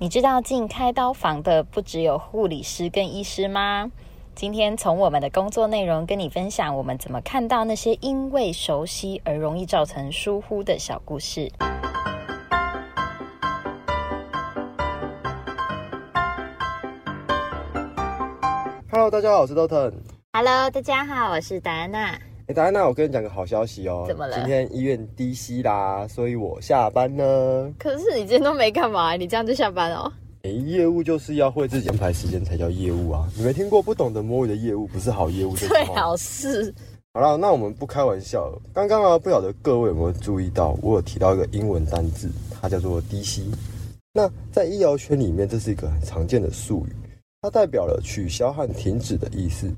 你知道进开刀房的不只有护理师跟医师吗？今天从我们的工作内容跟你分享，我们怎么看到那些因为熟悉而容易造成疏忽的小故事。Hello，大家好，我是 Doton。Hello，大家好，我是戴安娜。哎，达安娜，我跟你讲个好消息哦。怎么了今天医院低息啦，所以我下班呢。可是你今天都没干嘛，你这样就下班哦？哎，业务就是要会自己安排时间才叫业务啊。你没听过不懂得摸鱼的业务不是好业务这句最话好是好了，那我们不开玩笑了。刚刚啊，不晓得各位有没有注意到，我有提到一个英文单字，它叫做低息。那在医疗圈里面，这是一个很常见的术语，它代表了取消和停止的意思。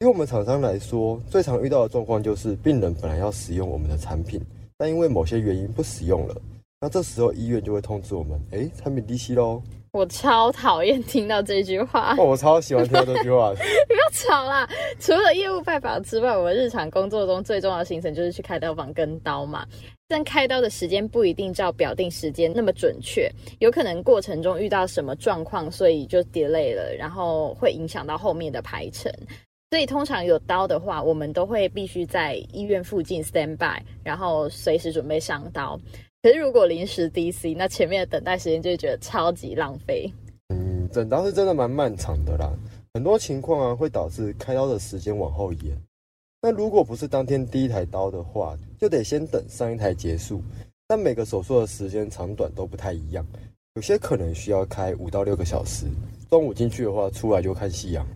以我们厂商来说，最常遇到的状况就是病人本来要使用我们的产品，但因为某些原因不使用了，那这时候医院就会通知我们，诶，产品低息喽。我超讨厌听到这句话。哦，我超喜欢听到这句话。不要吵啦！除了业务拜访之外，我们日常工作中最重要的行程就是去开刀房跟刀嘛。但开刀的时间不一定照表定时间那么准确，有可能过程中遇到什么状况，所以就 delay 了，然后会影响到后面的排程。所以通常有刀的话，我们都会必须在医院附近 stand by，然后随时准备上刀。可是如果临时 DC，那前面的等待时间就会觉得超级浪费。嗯，诊刀是真的蛮漫长的啦，很多情况啊会导致开刀的时间往后延。那如果不是当天第一台刀的话，就得先等上一台结束。但每个手术的时间长短都不太一样，有些可能需要开五到六个小时。中午进去的话，出来就看夕阳。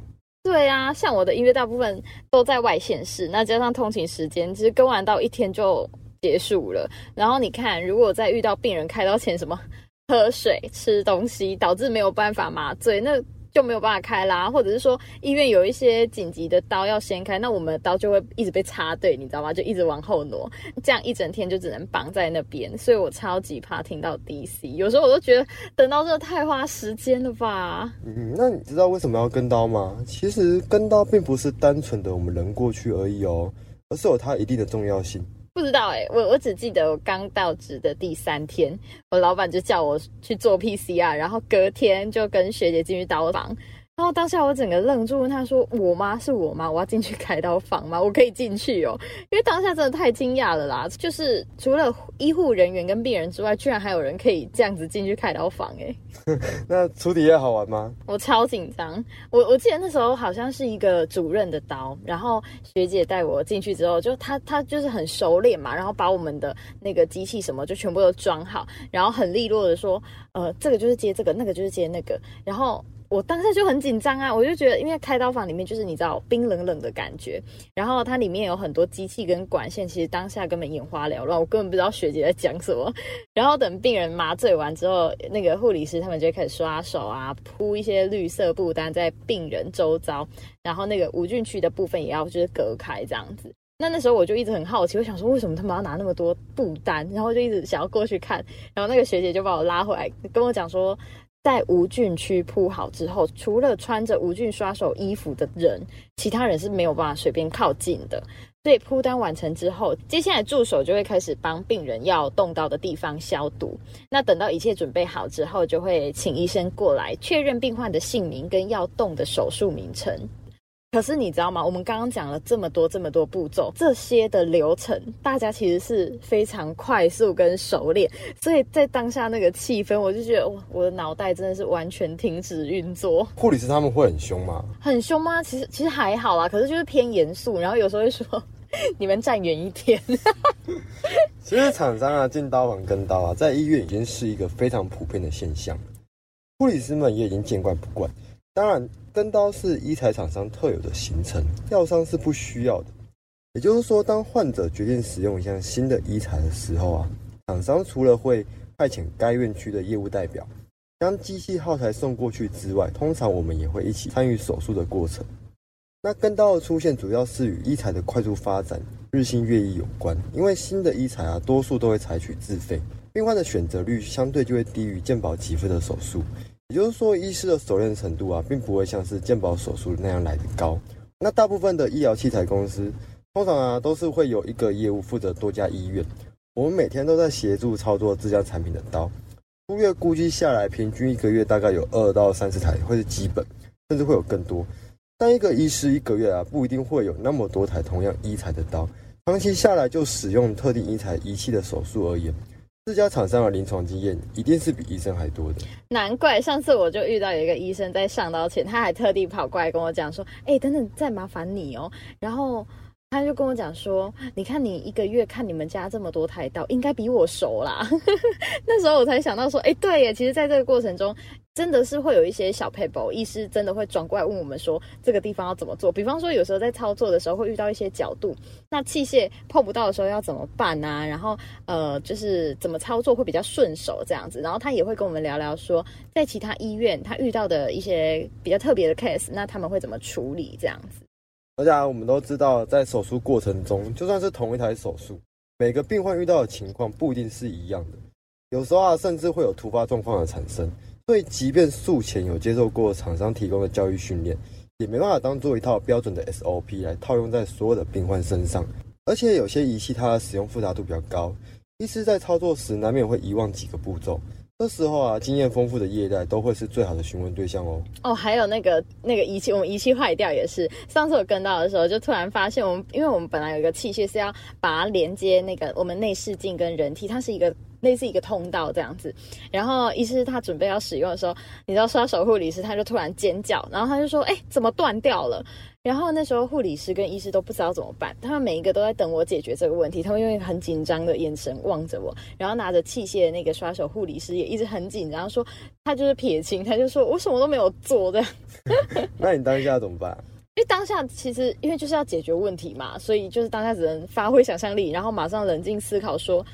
对啊，像我的音乐大部分都在外县市，那加上通勤时间，其实跟完到一天就结束了。然后你看，如果再遇到病人开刀前什么 喝水、吃东西，导致没有办法麻醉，那就没有办法开啦。或者是说医院有一些紧急的刀要先开，那我们的刀就会一直被插队，你知道吗？就一直往后挪，这样一整天就只能绑在那边。所以我超级怕听到 DC，有时候我都觉得等到这太花时间了吧。嗯，那你知道为什么要跟刀吗？其实跟刀并不是单纯的我们人过去而已哦，而是有它一定的重要性。不知道哎、我我只记得我刚到职的第三天，我老板就叫我去做 PCR，然后隔天就跟学姐进去刀房。然后当下我整个愣住，问他说：“我吗？是我吗？我要进去开刀房吗？我可以进去哦？”因为当下真的太惊讶了啦！就是除了医护人员跟病人之外，居然还有人可以这样子进去开刀房哎、那出体验好玩吗？我超紧张，我我记得那时候好像是一个主任的刀，然后学姐带我进去之后，就她她就是很熟练嘛，然后把我们的那个机器什么就全部都装好，然后很利落的说，呃，这个就是接这个，那个就是接那个，然后。我当下就很紧张啊，我就觉得，因为开刀房里面就是你知道冰冷冷的感觉，然后它里面有很多机器跟管线，其实当下根本眼花缭乱，我根本不知道学姐在讲什么。然后等病人麻醉完之后，那个护理师他们就开始刷手啊，铺一些绿色布单在病人周遭，然后那个无菌区的部分也要就是隔开这样子。那那时候我就一直很好奇，我想说为什么他们要拿那么多布单，然后就一直想要过去看，然后那个学姐就把我拉回来，跟我讲说。在无菌区铺好之后，除了穿着无菌刷手衣服的人，其他人是没有办法随便靠近的。所以铺单完成之后，接下来助手就会开始帮病人要动到的地方消毒。那等到一切准备好之后，就会请医生过来确认病患的姓名跟要动的手术名称。可是你知道吗？我们刚刚讲了这么多这么多步骤，这些的流程，大家其实是非常快速跟熟练，所以在当下那个气氛，我就觉得哇，我的脑袋真的是完全停止运作。护理师他们会很凶吗？很凶吗？其实其实还好啦，可是就是偏严肃，然后有时候会说你们站远一点。其实厂商啊进刀房跟刀啊，在医院已经是一个非常普遍的现象，护理师们也已经见怪不惯。当然，跟刀是医材厂商特有的行程，药商是不需要的。也就是说，当患者决定使用一项新的医材的时候啊，厂商除了会派遣该院区的业务代表将机器耗材送过去之外，通常我们也会一起参与手术的过程。那跟刀的出现主要是与医材的快速发展、日新月异有关。因为新的医材啊，多数都会采取自费，病患的选择率相对就会低于健保给付的手术。也就是说，医师的熟练程度啊，并不会像是健保手术那样来得高。那大部分的医疗器材公司，通常啊都是会有一个业务负责多家医院。我们每天都在协助操作这家产品的刀，出月估计下来，平均一个月大概有二到三十台会是基本，甚至会有更多。但一个医师一个月啊，不一定会有那么多台同样医材的刀。长期下来就使用特定医材仪器的手术而言，这家厂商的临床经验一定是比医生还多的。难怪上次我就遇到有一个医生在上刀前，他还特地跑过来跟我讲说：“哎，等等，再麻烦你哦。”然后。他就跟我讲说：“你看你一个月看你们家这么多台刀，应该比我熟啦。”那时候我才想到说：“哎，对耶，其实在这个过程中，真的是会有一些小 paper，医师真的会转过来问我们说这个地方要怎么做。比方说，有时候在操作的时候会遇到一些角度，那器械碰不到的时候要怎么办啊？然后呃，就是怎么操作会比较顺手这样子。然后他也会跟我们聊聊说，在其他医院他遇到的一些比较特别的 case，那他们会怎么处理这样子。”而且我们都知道，在手术过程中，就算是同一台手术，每个病患遇到的情况不一定是一样的。有时候啊，甚至会有突发状况的产生。所以，即便术前有接受过厂商提供的教育训练，也没办法当做一套标准的 SOP 来套用在所有的病患身上。而且，有些仪器它的使用复杂度比较高，医师在操作时难免会遗忘几个步骤。那时候啊，经验丰富的业代都会是最好的询问对象哦。哦，还有那个那个仪器，我们仪器坏掉也是。上次我跟到的时候，就突然发现我们，因为我们本来有一个器械是要把它连接那个我们内视镜跟人体，它是一个类似一个通道这样子。然后医师他准备要使用的时候，你知道刷手护理师他就突然尖叫，然后他就说：“哎，怎么断掉了？”然后那时候护理师跟医师都不知道怎么办，他们每一个都在等我解决这个问题。他们用很紧张的眼神望着我，然后拿着器械的那个刷手护理师也一直很紧张，说他就是撇清，他就说我什么都没有做的。那你当下怎么办？因为当下其实因为就是要解决问题嘛，所以就是当下只能发挥想象力，然后马上冷静思考说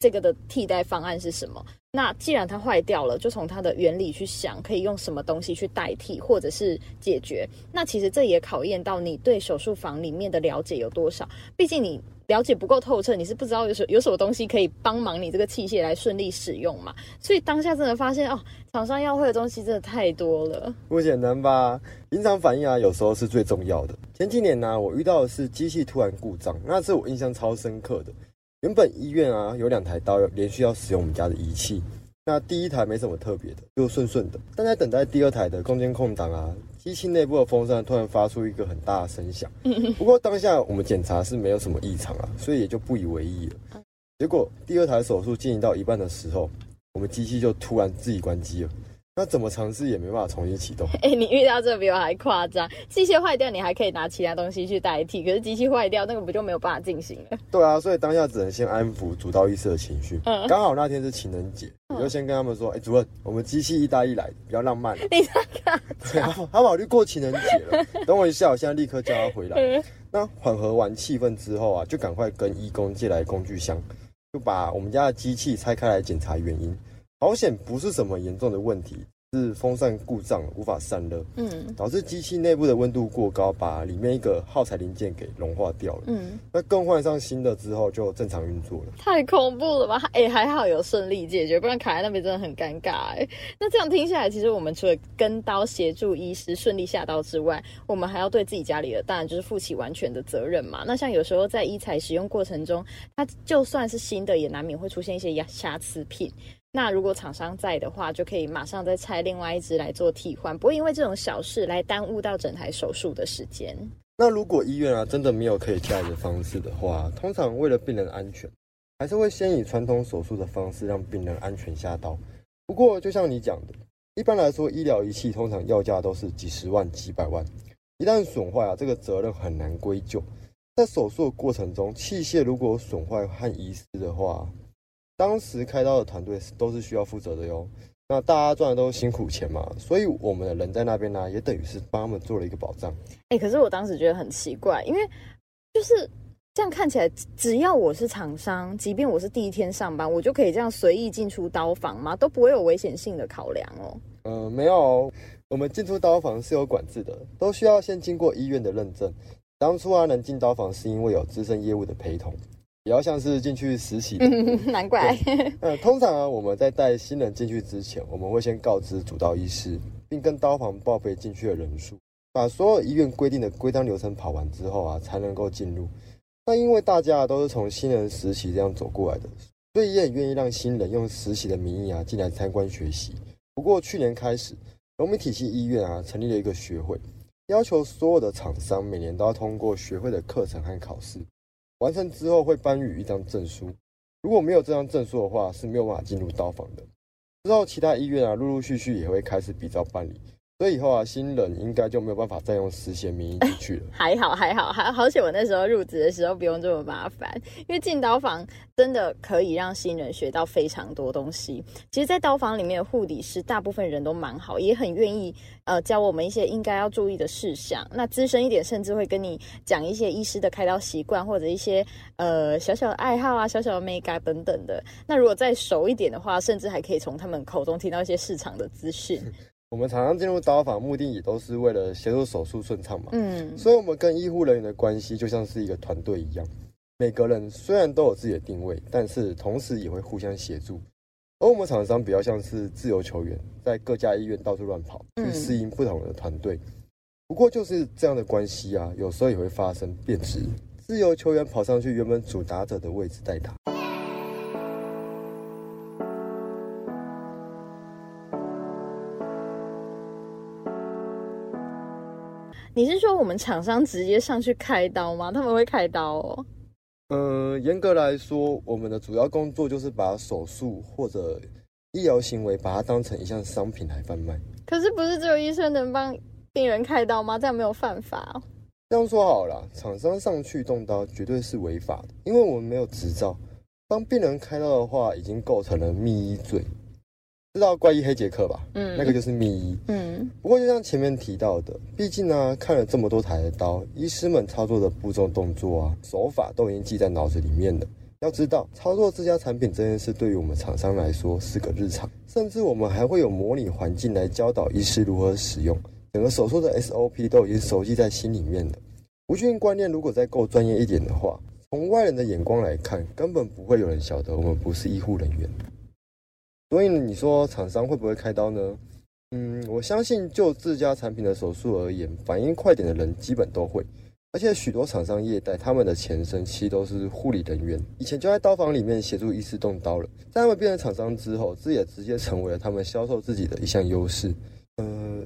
这个的替代方案是什么。那既然它坏掉了，就从它的原理去想，可以用什么东西去代替，或者是解决。那其实这也考验到你对手术房里面的了解有多少。毕竟你了解不够透彻，你是不知道有什有什么东西可以帮忙你这个器械来顺利使用嘛。所以当下真的发现哦，厂商要会的东西真的太多了。不简单吧？临场反应啊，有时候是最重要的。前几年呢，我遇到的是机器突然故障，那是我印象超深刻的。原本医院啊有两台刀连续要使用我们家的仪器，那第一台没什么特别的，就顺顺的。但在等待第二台的空间空档啊，机器内部的风扇突然发出一个很大的声响。不过当下我们检查是没有什么异常啊，所以也就不以为意了。结果第二台手术进行到一半的时候，我们机器就突然自己关机了。那怎么尝试也没办法重新启动。哎，你遇到这个比我还夸张。机械坏掉，你还可以拿其他东西去代替，可是机器坏掉，那个不就没有办法进行了？对啊，所以当下只能先安抚主刀医师的情绪。嗯，刚好那天是情人节，我就先跟他们说：“哎，主任，我们机器一搭一来，比较浪漫。”你看看，他考虑过情人节了。等我一下，我现在立刻叫他回来。那缓和完气氛之后啊，就赶快跟义工借来工具箱，就把我们家的机器拆开来检查原因。好险，不是什么严重的问题。是风扇故障无法散热，嗯，导致机器内部的温度过高，把里面一个耗材零件给融化掉了，嗯，那更换上新的之后就正常运作了。太恐怖了吧？哎，还好有顺利解决，不然卡在那边真的很尴尬。哎，那这样听下来，其实我们除了跟刀协助医师顺利下刀之外，我们还要对自己家里的，当然就是负起完全的责任嘛。那像有时候在医材使用过程中，它就算是新的，也难免会出现一些瑕疵品。那如果厂商在的话，就可以马上再拆另外一只来做替换，不会因为这种小事来耽误到整台手术的时间。那如果医院啊真的没有可以替代的方式的话，通常为了病人安全，还是会先以传统手术的方式让病人安全下刀。不过就像你讲的，一般来说医疗仪器通常要价都是几十万、几百万，一旦损坏啊，这个责任很难归咎。在手术的过程中，器械如果损坏和遗失的话，当时开刀的团队是都是需要负责的哟。那大家赚的都是辛苦钱嘛，所以我们的人在那边呢，也等于是帮他们做了一个保障。哎，可是我当时觉得很奇怪，因为就是这样看起来，只要我是厂商，即便我是第一天上班，我就可以这样随意进出刀房吗？都不会有危险性的考量哦。嗯，没有，我们进出刀房是有管制的，都需要先经过医院的认证。当初啊，能进刀房是因为有资深业务的陪同。比较像是进去实习，难怪。呃，通常啊，我们在带新人进去之前，我们会先告知主刀医师，并跟刀房报备进去的人数，把所有医院规定的规章流程跑完之后啊，才能够进入。那因为大家都是从新人实习这样走过来的，所以也很愿意让新人用实习的名义啊进来参观学习。不过去年开始，农民体系医院啊成立了一个学会，要求所有的厂商每年都要通过学会的课程和考试，完成之后会颁予一张证书。如果没有这张证书的话，是没有办法进入刀房的。之后其他医院啊陆陆续续也会开始比照办理。所以以后啊，新人应该就没有办法再用实习名义进去了。还好还好还好险，我那时候入职的时候不用这么麻烦，因为进刀房真的可以让新人学到非常多东西。其实，在刀房里面的护理师大部分人都蛮好，也很愿意呃教我们一些应该要注意的事项。那资深一点，甚至会跟你讲一些医师的开刀习惯，或者一些呃小小的爱好啊、小小的美感等等的。那如果再熟一点的话，甚至还可以从他们口中听到一些市场的资讯。我们常常进入刀房，目的也都是为了协助手术顺畅嘛。嗯，所以，我们跟医护人员的关系就像是一个团队一样。每个人虽然都有自己的定位，但是同时也会互相协助。而我们厂商比较像是自由球员，在各家医院到处乱跑，去适应不同的团队。不过，就是这样的关系啊，有时候也会发生变质。自由球员跑上去原本主打者的位置代打。你是说我们厂商直接上去开刀吗？他们会开刀哦。嗯，严格来说，我们的主要工作就是把手术或者医疗行为把它当成一项商品来贩卖。可是不是只有医生能帮病人开刀吗？这样没有犯法。哦这样说好了，厂商上去动刀绝对是违法的，因为我们没有执照。帮病人开刀的话，已经构成了密医罪。知道怪医黑杰克吧？嗯，那个就是秘医。嗯，不过就像前面提到的，毕竟呢，看了这么多台的刀，医师们操作的步骤、动作啊、手法都已经记在脑子里面了。要知道，操作自家产品这件事，对于我们厂商来说是个日常，甚至我们还会有模拟环境来教导医师如何使用。整个手术的 SOP 都已经熟悉在心里面了。无菌观念如果再够专业一点的话，从外人的眼光来看，根本不会有人晓得我们不是医护人员。所以你说厂商会不会开刀呢？嗯，我相信就自家产品的手术而言，反应快点的人基本都会。而且许多厂商业代他们的前身其实都是护理人员，以前就在刀房里面协助医师动刀了。在他们变成厂商之后，这也直接成为了他们销售自己的一项优势。呃，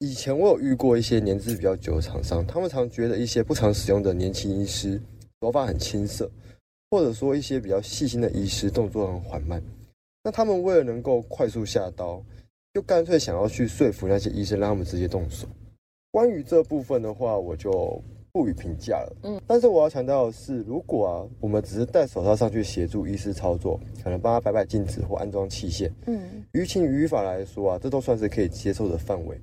以前我有遇过一些年资比较久的厂商，他们常觉得一些不常使用的年轻医师手法很青涩，或者说一些比较细心的医师动作很缓慢。那他们为了能够快速下刀，就干脆想要去说服那些医生，让他们直接动手。关于这部分的话，我就不予评价了。嗯，但是我要强调的是，如果啊，我们只是戴手套上去协助医师操作，可能帮他摆摆镜子或安装器械，嗯，于情于法来说啊，这都算是可以接受的范围。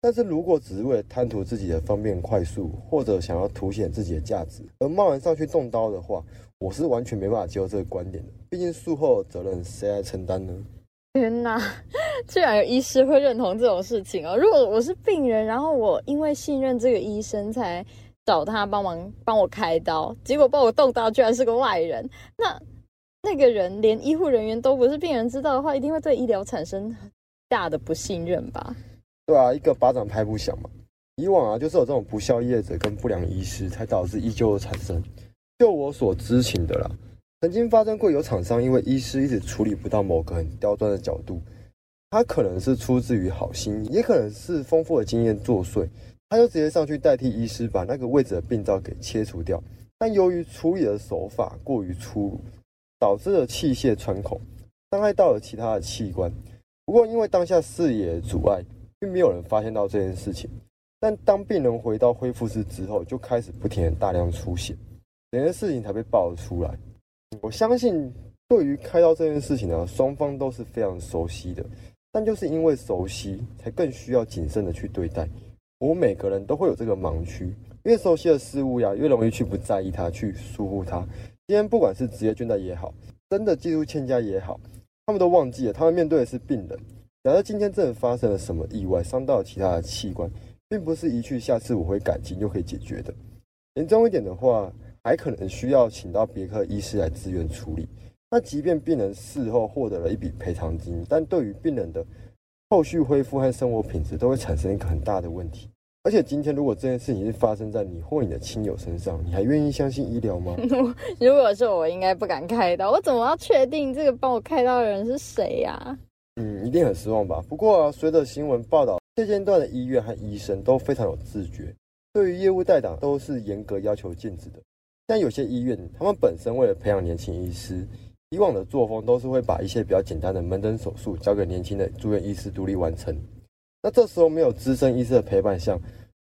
但是如果只是为了贪图自己的方便快速，或者想要凸显自己的价值而贸然上去动刀的话，我是完全没办法接受这个观点的，毕竟术后责任谁来承担呢？天哪，居然有医师会认同这种事情哦！如果我是病人，然后我因为信任这个医生才找他帮忙帮我开刀，结果帮我动刀居然是个外人，那那个人连医护人员都不是病人知道的话，一定会对医疗产生大的不信任吧？对啊，一个巴掌拍不响嘛。以往啊，就是有这种不孝业者跟不良医师，才导致依旧的产生。就我所知情的啦，曾经发生过有厂商因为医师一直处理不到某个很刁钻的角度，他可能是出自于好心，也可能是丰富的经验作祟，他就直接上去代替医师把那个位置的病灶给切除掉。但由于处理的手法过于粗鲁，导致了器械穿孔，伤害到了其他的器官。不过因为当下视野阻碍，并没有人发现到这件事情。但当病人回到恢复室之后，就开始不停的大量出血。整件事情才被爆了出来。我相信，对于开刀这件事情呢，双方都是非常熟悉的，但就是因为熟悉，才更需要谨慎的去对待。我们每个人都会有这个盲区，越熟悉的事物呀，越容易去不在意它，去疏忽它。今天不管是职业倦怠也好，真的技术欠佳也好，他们都忘记了，他们面对的是病人。假设今天真的发生了什么意外，伤到了其他的器官，并不是一去下次我会改进就可以解决的。严重一点的话，还可能需要请到别科医师来支援处理。那即便病人事后获得了一笔赔偿金，但对于病人的后续恢复和生活品质都会产生一个很大的问题。而且今天如果这件事情是发生在你或你的亲友身上，你还愿意相信医疗吗？如果是我，应该不敢开刀。我怎么要确定这个帮我开刀的人是谁呀？嗯，一定很失望吧。不过啊，随着新闻报道，现阶段的医院和医生都非常有自觉，对于业务代档都是严格要求禁止的。但有些医院，他们本身为了培养年轻医师，以往的作风都是会把一些比较简单的门诊手术交给年轻的住院医师独立完成。那这时候没有资深医师的陪伴下，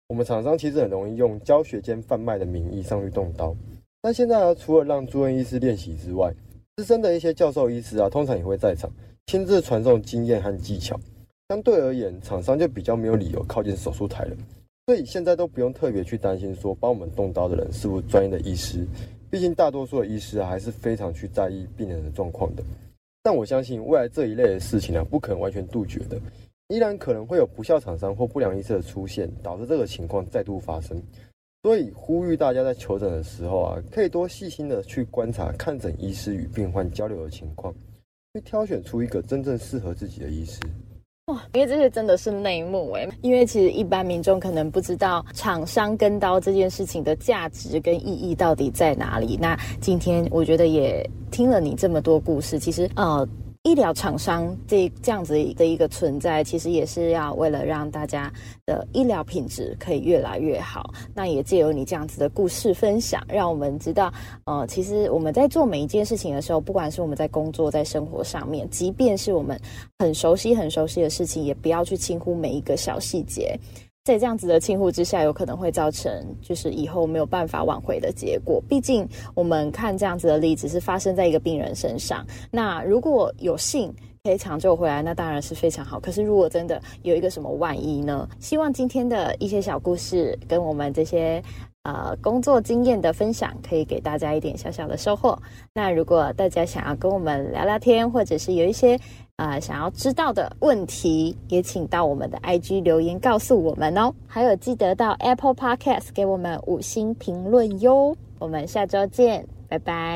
我们厂商其实很容易用教学兼贩卖的名义上去动刀。但现在啊，除了让住院医师练习之外，资深的一些教授医师啊，通常也会在场。亲自传授经验和技巧，相对而言，厂商就比较没有理由靠近手术台了。所以现在都不用特别去担心说帮我们动刀的人是不是专业的医师，毕竟大多数的医师还是非常去在意病人的状况的。但我相信未来这一类的事情呢，不可能完全杜绝的，依然可能会有不孝厂商或不良医师的出现，导致这个情况再度发生。所以呼吁大家在求诊的时候啊，可以多细心的去观察看诊医师与病患交流的情况。会挑选出一个真正适合自己的医师哇！因为这些真的是内幕哎，因为其实一般民众可能不知道厂商跟刀这件事情的价值跟意义到底在哪里。那今天我觉得也听了你这么多故事，其实呃。医疗厂商这这样子的一个存在，其实也是要为了让大家的医疗品质可以越来越好。那也借由你这样子的故事分享，让我们知道，呃，其实我们在做每一件事情的时候，不管是我们在工作、在生活上面，即便是我们很熟悉、很熟悉的事情，也不要去轻忽每一个小细节。在这样子的轻忽之下，有可能会造成就是以后没有办法挽回的结果。毕竟我们看这样子的例子是发生在一个病人身上。那如果有幸可以抢救回来，那当然是非常好。可是如果真的有一个什么万一呢？希望今天的一些小故事跟我们这些呃工作经验的分享，可以给大家一点小小的收获。那如果大家想要跟我们聊聊天，或者是有一些。啊，想要知道的问题，也请到我们的 IG 留言告诉我们哦。还有，记得到 Apple Podcast 给我们五星评论哟。我们下周见，拜拜。